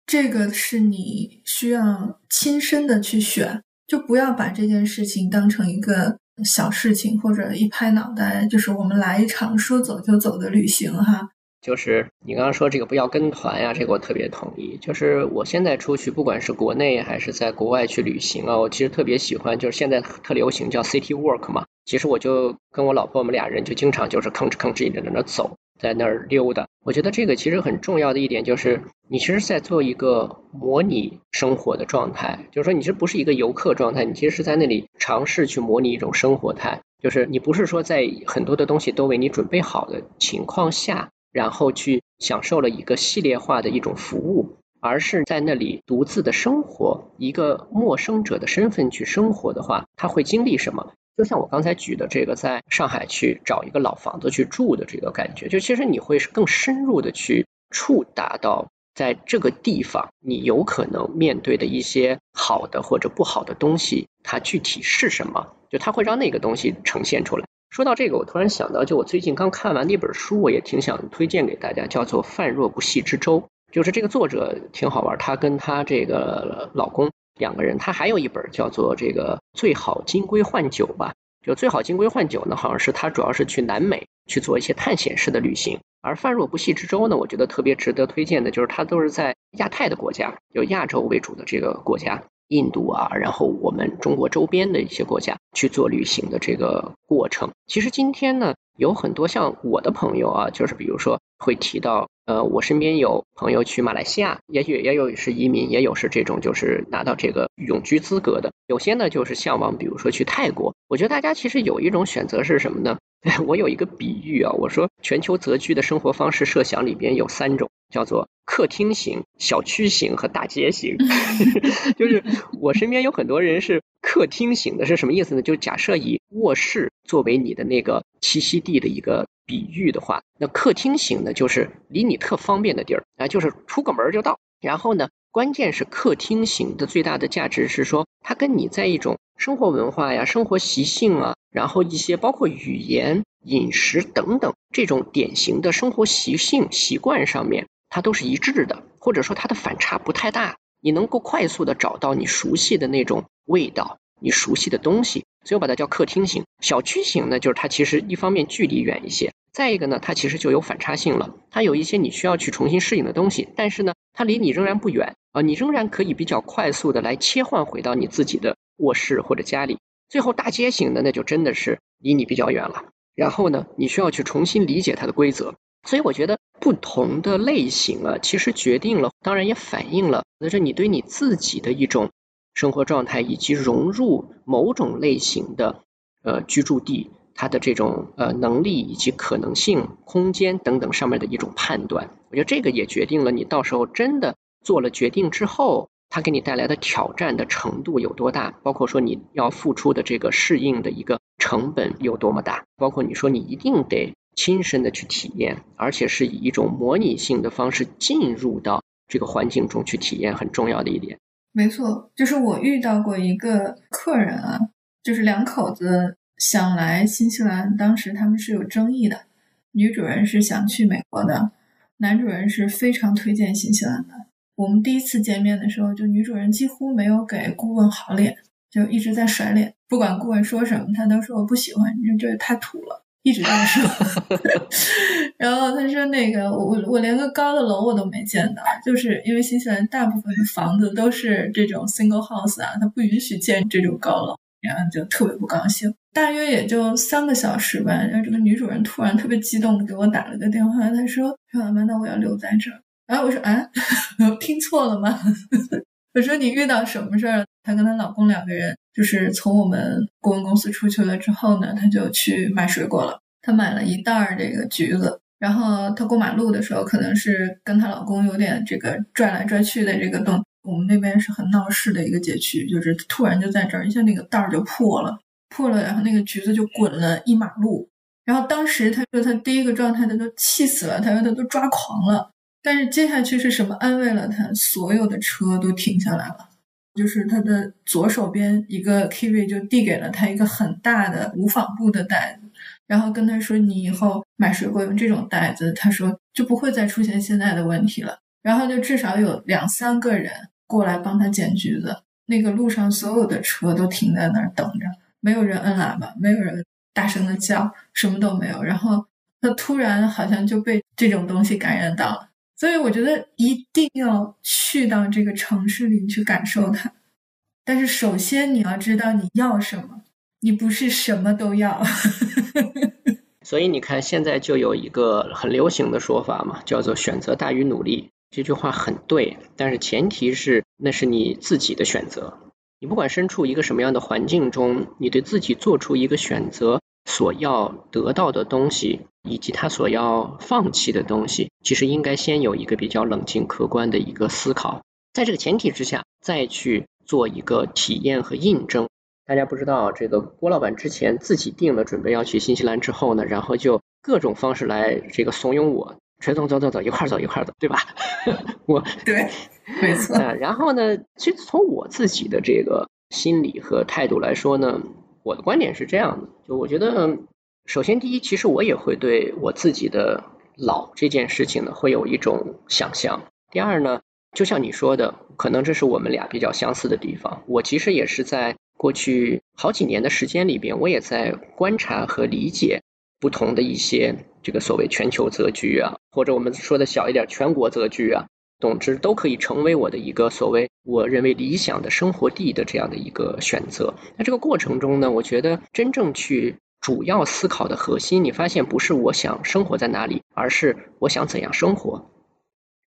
这个是你需要亲身的去选，就不要把这件事情当成一个小事情，或者一拍脑袋就是我们来一场说走就走的旅行哈。就是你刚刚说这个不要跟团呀，这个我特别同意。就是我现在出去，不管是国内还是在国外去旅行啊，我其实特别喜欢，就是现在特流行叫 city walk 嘛。其实我就跟我老婆我们俩人就经常就是吭哧吭哧一直在那走，在那儿溜达。我觉得这个其实很重要的一点就是，你其实在做一个模拟生活的状态，就是说你这不是一个游客状态，你其实是在那里尝试去模拟一种生活态，就是你不是说在很多的东西都为你准备好的情况下。然后去享受了一个系列化的一种服务，而是在那里独自的生活，一个陌生者的身份去生活的话，他会经历什么？就像我刚才举的这个，在上海去找一个老房子去住的这个感觉，就其实你会更深入的去触达到，在这个地方你有可能面对的一些好的或者不好的东西，它具体是什么？就它会让那个东西呈现出来。说到这个，我突然想到，就我最近刚看完的一本书，我也挺想推荐给大家，叫做《泛若不系之舟》。就是这个作者挺好玩，他跟他这个老公两个人，他还有一本叫做《这个最好金龟换酒》吧。就最好金龟换酒呢，好像是他主要是去南美去做一些探险式的旅行。而《泛若不系之舟》呢，我觉得特别值得推荐的，就是它都是在亚太的国家，有亚洲为主的这个国家。印度啊，然后我们中国周边的一些国家去做旅行的这个过程，其实今天呢，有很多像我的朋友啊，就是比如说会提到，呃，我身边有朋友去马来西亚，也许也有是移民，也有是这种就是拿到这个永居资格的，有些呢就是向往，比如说去泰国。我觉得大家其实有一种选择是什么呢？*laughs* 我有一个比喻啊，我说全球择居的生活方式设想里边有三种，叫做客厅型、小区型和大街型。*laughs* 就是我身边有很多人是客厅型的，是什么意思呢？就假设以卧室作为你的那个栖息地的一个比喻的话，那客厅型呢，就是离你特方便的地儿啊，就是出个门就到。然后呢？关键是客厅型的最大的价值是说，它跟你在一种生活文化呀、生活习性啊，然后一些包括语言、饮食等等这种典型的生活习性习惯上面，它都是一致的，或者说它的反差不太大，你能够快速的找到你熟悉的那种味道，你熟悉的东西，所以我把它叫客厅型。小区型呢，就是它其实一方面距离远一些。再一个呢，它其实就有反差性了，它有一些你需要去重新适应的东西，但是呢，它离你仍然不远啊，你仍然可以比较快速的来切换回到你自己的卧室或者家里。最后大街型的那就真的是离你比较远了，然后呢，你需要去重新理解它的规则。所以我觉得不同的类型啊，其实决定了，当然也反映了，那是你对你自己的一种生活状态以及融入某种类型的呃居住地。它的这种呃能力以及可能性、空间等等上面的一种判断，我觉得这个也决定了你到时候真的做了决定之后，它给你带来的挑战的程度有多大，包括说你要付出的这个适应的一个成本有多么大，包括你说你一定得亲身的去体验，而且是以一种模拟性的方式进入到这个环境中去体验，很重要的一点。没错，就是我遇到过一个客人啊，就是两口子。想来新西兰，当时他们是有争议的。女主人是想去美国的，男主人是非常推荐新西兰的。我们第一次见面的时候，就女主人几乎没有给顾问好脸，就一直在甩脸。不管顾问说什么，他都说我不喜欢，你这太土了，一直这么说。*laughs* 然后他说那个我我连个高的楼我都没见到，就是因为新西兰大部分的房子都是这种 single house 啊，它不允许建这种高楼。然后就特别不高兴，大约也就三个小时吧。然后这个女主人突然特别激动的给我打了个电话，她说：“说阿曼达，我要留在这儿。”然后我说：“啊，*laughs* 听错了吗？” *laughs* 我说：“你遇到什么事儿了？”她跟她老公两个人就是从我们顾问公司出去了之后呢，她就去买水果了。她买了一袋儿这个橘子，然后她过马路的时候，可能是跟她老公有点这个拽来拽去的这个动。我们那边是很闹市的一个街区，就是突然就在这儿一下那个袋儿就破了，破了，然后那个橘子就滚了一马路，然后当时他说他第一个状态他都气死了，他说他都抓狂了。但是接下去是什么安慰了他？所有的车都停下来了，就是他的左手边一个 Kiwi 就递给了他一个很大的无纺布的袋子，然后跟他说：“你以后买水果用这种袋子。”他说就不会再出现现在的问题了。然后就至少有两三个人过来帮他捡橘子。那个路上所有的车都停在那儿等着，没有人摁喇叭，没有人大声的叫，什么都没有。然后他突然好像就被这种东西感染到了。所以我觉得一定要去到这个城市里去感受它，但是首先你要知道你要什么，你不是什么都要。*laughs* 所以你看，现在就有一个很流行的说法嘛，叫做“选择大于努力”。这句话很对，但是前提是那是你自己的选择。你不管身处一个什么样的环境中，你对自己做出一个选择。所要得到的东西，以及他所要放弃的东西，其实应该先有一个比较冷静客观的一个思考，在这个前提之下，再去做一个体验和印证。大家不知道，这个郭老板之前自己定了准备要去新西兰之后呢，然后就各种方式来这个怂恿我，陈总走走走，一块儿走一块儿走，对吧？*laughs* 我对，没错。然后呢，其实从我自己的这个心理和态度来说呢。我的观点是这样的，就我觉得，首先第一，其实我也会对我自己的老这件事情呢，会有一种想象。第二呢，就像你说的，可能这是我们俩比较相似的地方。我其实也是在过去好几年的时间里边，我也在观察和理解不同的一些这个所谓全球择居啊，或者我们说的小一点，全国择居啊。总之都可以成为我的一个所谓我认为理想的生活地的这样的一个选择。那这个过程中呢，我觉得真正去主要思考的核心，你发现不是我想生活在哪里，而是我想怎样生活。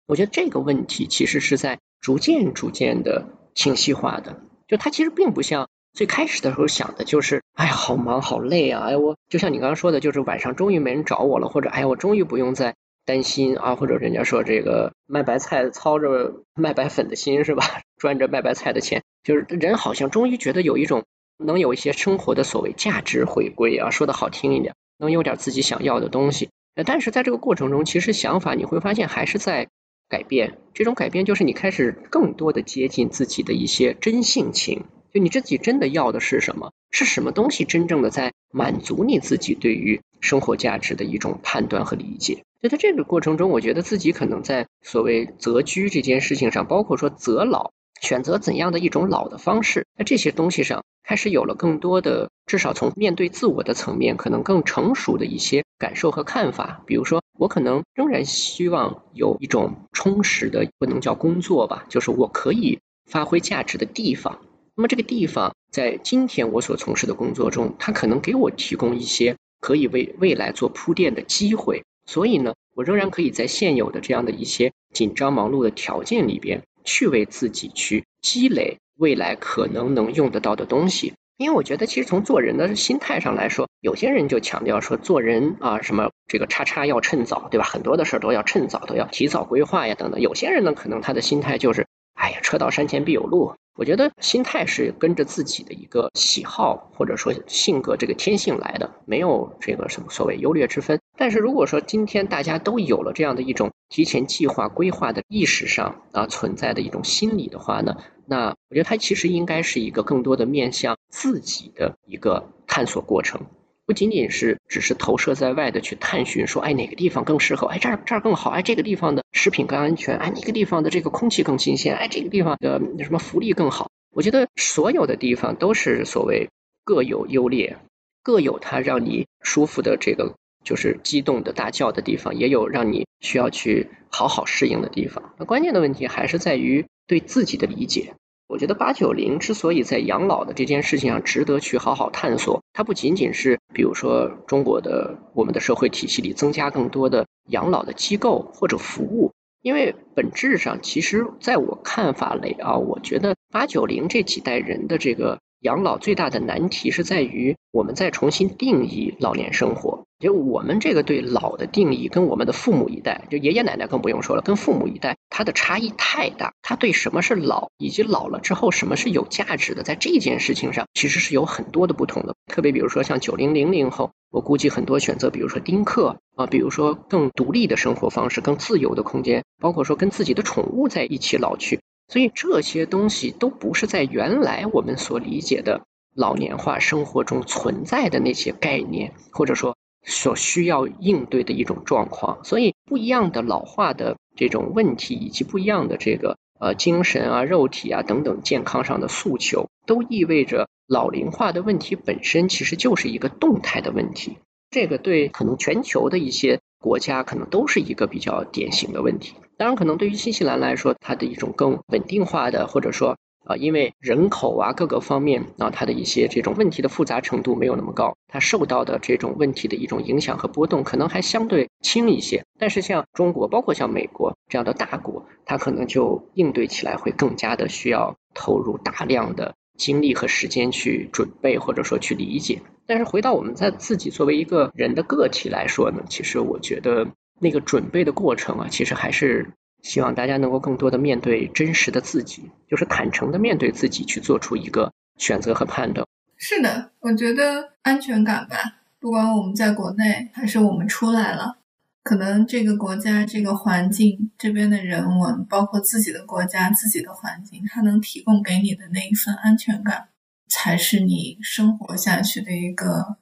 我觉得这个问题其实是在逐渐逐渐的清晰化的。就它其实并不像最开始的时候想的，就是哎呀好忙好累啊，哎我就像你刚刚说的，就是晚上终于没人找我了，或者哎我终于不用再。担心啊，或者人家说这个卖白菜操着 *laughs* 卖白粉的心是吧？赚着卖白菜的钱，就是人好像终于觉得有一种能有一些生活的所谓价值回归啊，说的好听一点，能有点自己想要的东西。但是在这个过程中，其实想法你会发现还是在改变。这种改变就是你开始更多的接近自己的一些真性情，就你自己真的要的是什么？是什么东西真正的在满足你自己对于生活价值的一种判断和理解？就在这个过程中，我觉得自己可能在所谓择居这件事情上，包括说择老，选择怎样的一种老的方式，在这些东西上开始有了更多的，至少从面对自我的层面，可能更成熟的一些感受和看法。比如说，我可能仍然希望有一种充实的，不能叫工作吧，就是我可以发挥价值的地方。那么这个地方，在今天我所从事的工作中，它可能给我提供一些可以为未来做铺垫的机会。所以呢，我仍然可以在现有的这样的一些紧张忙碌的条件里边，去为自己去积累未来可能能用得到的东西。因为我觉得，其实从做人的心态上来说，有些人就强调说，做人啊，什么这个叉叉要趁早，对吧？很多的事儿都要趁早，都要提早规划呀，等等。有些人呢，可能他的心态就是，哎呀，车到山前必有路。我觉得心态是跟着自己的一个喜好或者说性格这个天性来的，没有这个什么所谓优劣之分。但是如果说今天大家都有了这样的一种提前计划规划的意识上啊存在的一种心理的话呢，那我觉得它其实应该是一个更多的面向自己的一个探索过程。不仅仅是只是投射在外的去探寻，说哎哪个地方更适合，哎这儿这儿更好，哎这个地方的食品更安全，哎那个地方的这个空气更新鲜，哎这个地方的什么福利更好。我觉得所有的地方都是所谓各有优劣，各有它让你舒服的这个就是激动的大叫的地方，也有让你需要去好好适应的地方。那关键的问题还是在于对自己的理解。我觉得八九零之所以在养老的这件事情上值得去好好探索，它不仅仅是比如说中国的我们的社会体系里增加更多的养老的机构或者服务，因为本质上其实在我看法里啊，我觉得八九零这几代人的这个养老最大的难题是在于我们在重新定义老年生活。就我们这个对老的定义，跟我们的父母一代，就爷爷奶奶更不用说了，跟父母一代，它的差异太大。他对什么是老，以及老了之后什么是有价值的，在这件事情上，其实是有很多的不同的。特别比如说像九零零零后，我估计很多选择，比如说丁克啊，比如说更独立的生活方式，更自由的空间，包括说跟自己的宠物在一起老去。所以这些东西都不是在原来我们所理解的老年化生活中存在的那些概念，或者说。所需要应对的一种状况，所以不一样的老化的这种问题，以及不一样的这个呃精神啊、肉体啊等等健康上的诉求，都意味着老龄化的问题本身其实就是一个动态的问题。这个对可能全球的一些国家可能都是一个比较典型的问题。当然，可能对于新西兰来说，它的一种更稳定化的，或者说。啊，因为人口啊各个方面啊，它的一些这种问题的复杂程度没有那么高，它受到的这种问题的一种影响和波动可能还相对轻一些。但是像中国，包括像美国这样的大国，它可能就应对起来会更加的需要投入大量的精力和时间去准备，或者说去理解。但是回到我们在自己作为一个人的个体来说呢，其实我觉得那个准备的过程啊，其实还是。希望大家能够更多的面对真实的自己，就是坦诚的面对自己，去做出一个选择和判断。是的，我觉得安全感吧，不管我们在国内还是我们出来了，可能这个国家、这个环境、这边的人文，包括自己的国家、自己的环境，它能提供给你的那一份安全感，才是你生活下去的一个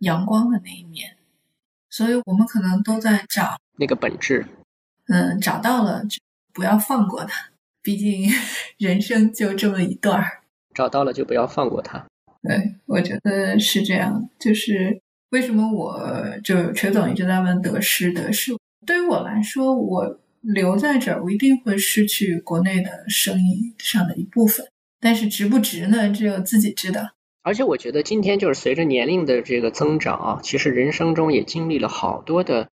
阳光的那一面。所以，我们可能都在找那个本质。嗯，找到了就，不要放过它。毕竟 *laughs* 人生就这么一段儿，找到了就不要放过它。对，我觉得是这样。就是为什么我就锤总一直在问得失，得失对于我来说，我留在这儿，我一定会失去国内的生意上的一部分。但是值不值呢？只有自己知道。而且我觉得今天就是随着年龄的这个增长啊，其实人生中也经历了好多的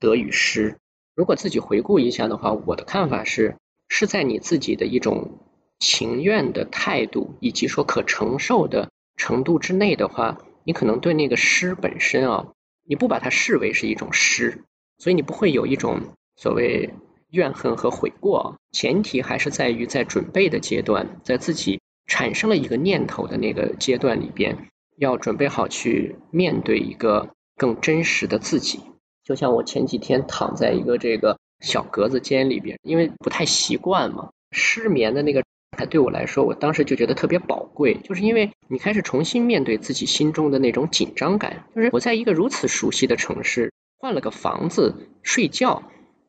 得与失。如果自己回顾一下的话，我的看法是，是在你自己的一种情愿的态度以及说可承受的程度之内的话，你可能对那个诗本身啊，你不把它视为是一种诗，所以你不会有一种所谓怨恨和悔过。前提还是在于在准备的阶段，在自己产生了一个念头的那个阶段里边，要准备好去面对一个更真实的自己。就像我前几天躺在一个这个小格子间里边，因为不太习惯嘛，失眠的那个状态对我来说，我当时就觉得特别宝贵，就是因为你开始重新面对自己心中的那种紧张感，就是我在一个如此熟悉的城市换了个房子睡觉，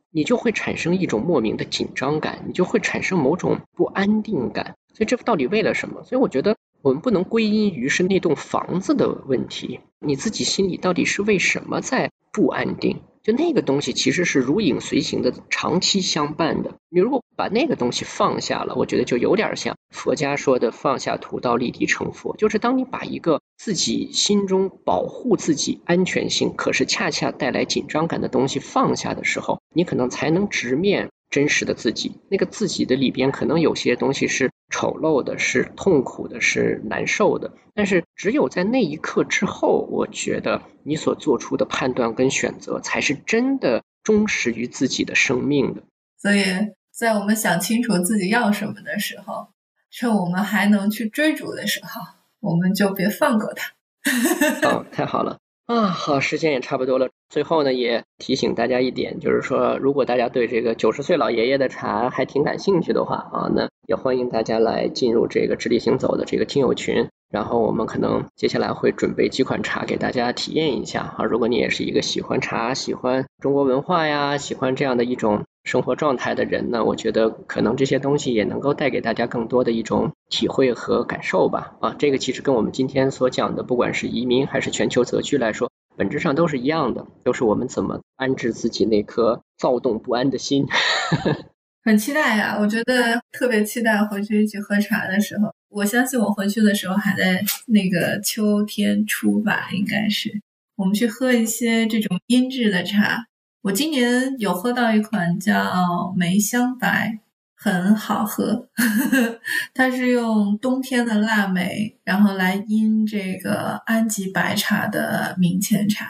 你就会产生一种莫名的紧张感，你就会产生某种不安定感，所以这到底为了什么？所以我觉得我们不能归因于是那栋房子的问题，你自己心里到底是为什么在？不安定，就那个东西其实是如影随形的，长期相伴的。你如果把那个东西放下了，我觉得就有点像佛家说的“放下屠刀，立地成佛”。就是当你把一个自己心中保护自己安全性，可是恰恰带来紧张感的东西放下的时候，你可能才能直面。真实的自己，那个自己的里边，可能有些东西是丑陋的，是痛苦的，是难受的。但是，只有在那一刻之后，我觉得你所做出的判断跟选择，才是真的忠实于自己的生命的。所以在我们想清楚自己要什么的时候，趁我们还能去追逐的时候，我们就别放过它。*laughs* 哦，太好了。啊，好，时间也差不多了。最后呢，也提醒大家一点，就是说，如果大家对这个九十岁老爷爷的茶还挺感兴趣的话啊，那也欢迎大家来进入这个直立行走的这个听友群。然后我们可能接下来会准备几款茶给大家体验一下啊。如果你也是一个喜欢茶、喜欢中国文化呀、喜欢这样的一种。生活状态的人呢，我觉得可能这些东西也能够带给大家更多的一种体会和感受吧。啊，这个其实跟我们今天所讲的，不管是移民还是全球择居来说，本质上都是一样的，都是我们怎么安置自己那颗躁动不安的心。*laughs* 很期待呀，我觉得特别期待回去一起喝茶的时候。我相信我回去的时候还在那个秋天初吧，应该是我们去喝一些这种阴质的茶。我今年有喝到一款叫梅香白，很好喝。*laughs* 它是用冬天的腊梅，然后来阴这个安吉白茶的明前茶。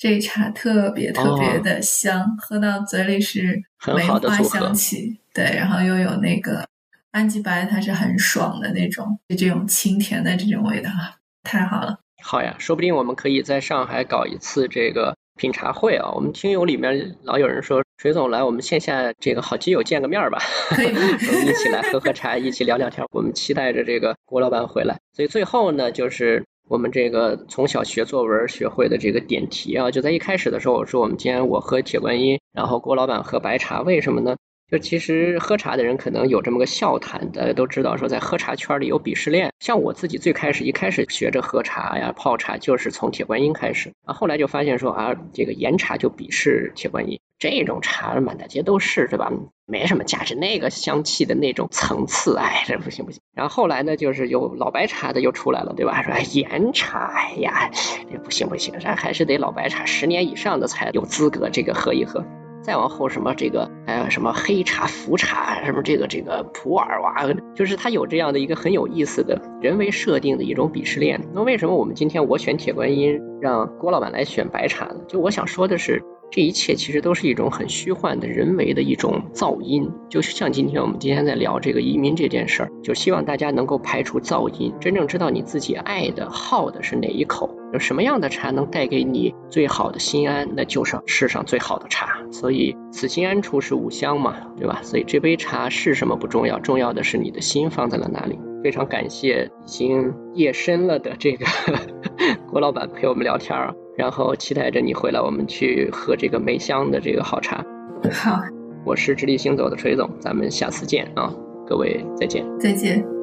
这茶特别特别的香，喝到嘴里是梅花香气，对，然后又有那个安吉白，它是很爽的那种，就这种清甜的这种味道，太好了。好呀，说不定我们可以在上海搞一次这个品茶会啊！我们听友里面老有人说，水总来我们线下这个好基友见个面吧，可以，我们一起来喝喝茶，一起聊聊天。我们期待着这个郭老板回来。所以最后呢，就是。我们这个从小学作文学会的这个点题啊，就在一开始的时候我说我们今天我喝铁观音，然后郭老板喝白茶，为什么呢？就其实喝茶的人可能有这么个笑谈，大家都知道说在喝茶圈里有鄙视链。像我自己最开始一开始学着喝茶呀泡茶，就是从铁观音开始啊，后来就发现说啊，这个岩茶就鄙视铁观音。这种茶满大街都是，对吧？没什么价值，那个香气的那种层次，哎，这不行不行。然后后来呢，就是有老白茶的又出来了，对吧？说岩茶，哎呀，这不行不行，咱还是得老白茶，十年以上的才有资格这个喝一喝。再往后什么这个，哎，什么黑茶、福茶，什么这个这个普洱哇，就是它有这样的一个很有意思的人为设定的一种鄙视链。那为什么我们今天我选铁观音，让郭老板来选白茶呢？就我想说的是。这一切其实都是一种很虚幻的人为的一种噪音，就像今天我们今天在聊这个移民这件事儿，就希望大家能够排除噪音，真正知道你自己爱的好的是哪一口，有什么样的茶能带给你最好的心安，那就是世上最好的茶。所以此心安处是吾乡嘛，对吧？所以这杯茶是什么不重要，重要的是你的心放在了哪里。非常感谢已经夜深了的这个 *laughs* 郭老板陪我们聊天儿。然后期待着你回来，我们去喝这个梅香的这个好茶。好，我是直立行走的锤总，咱们下次见啊，各位再见，再见。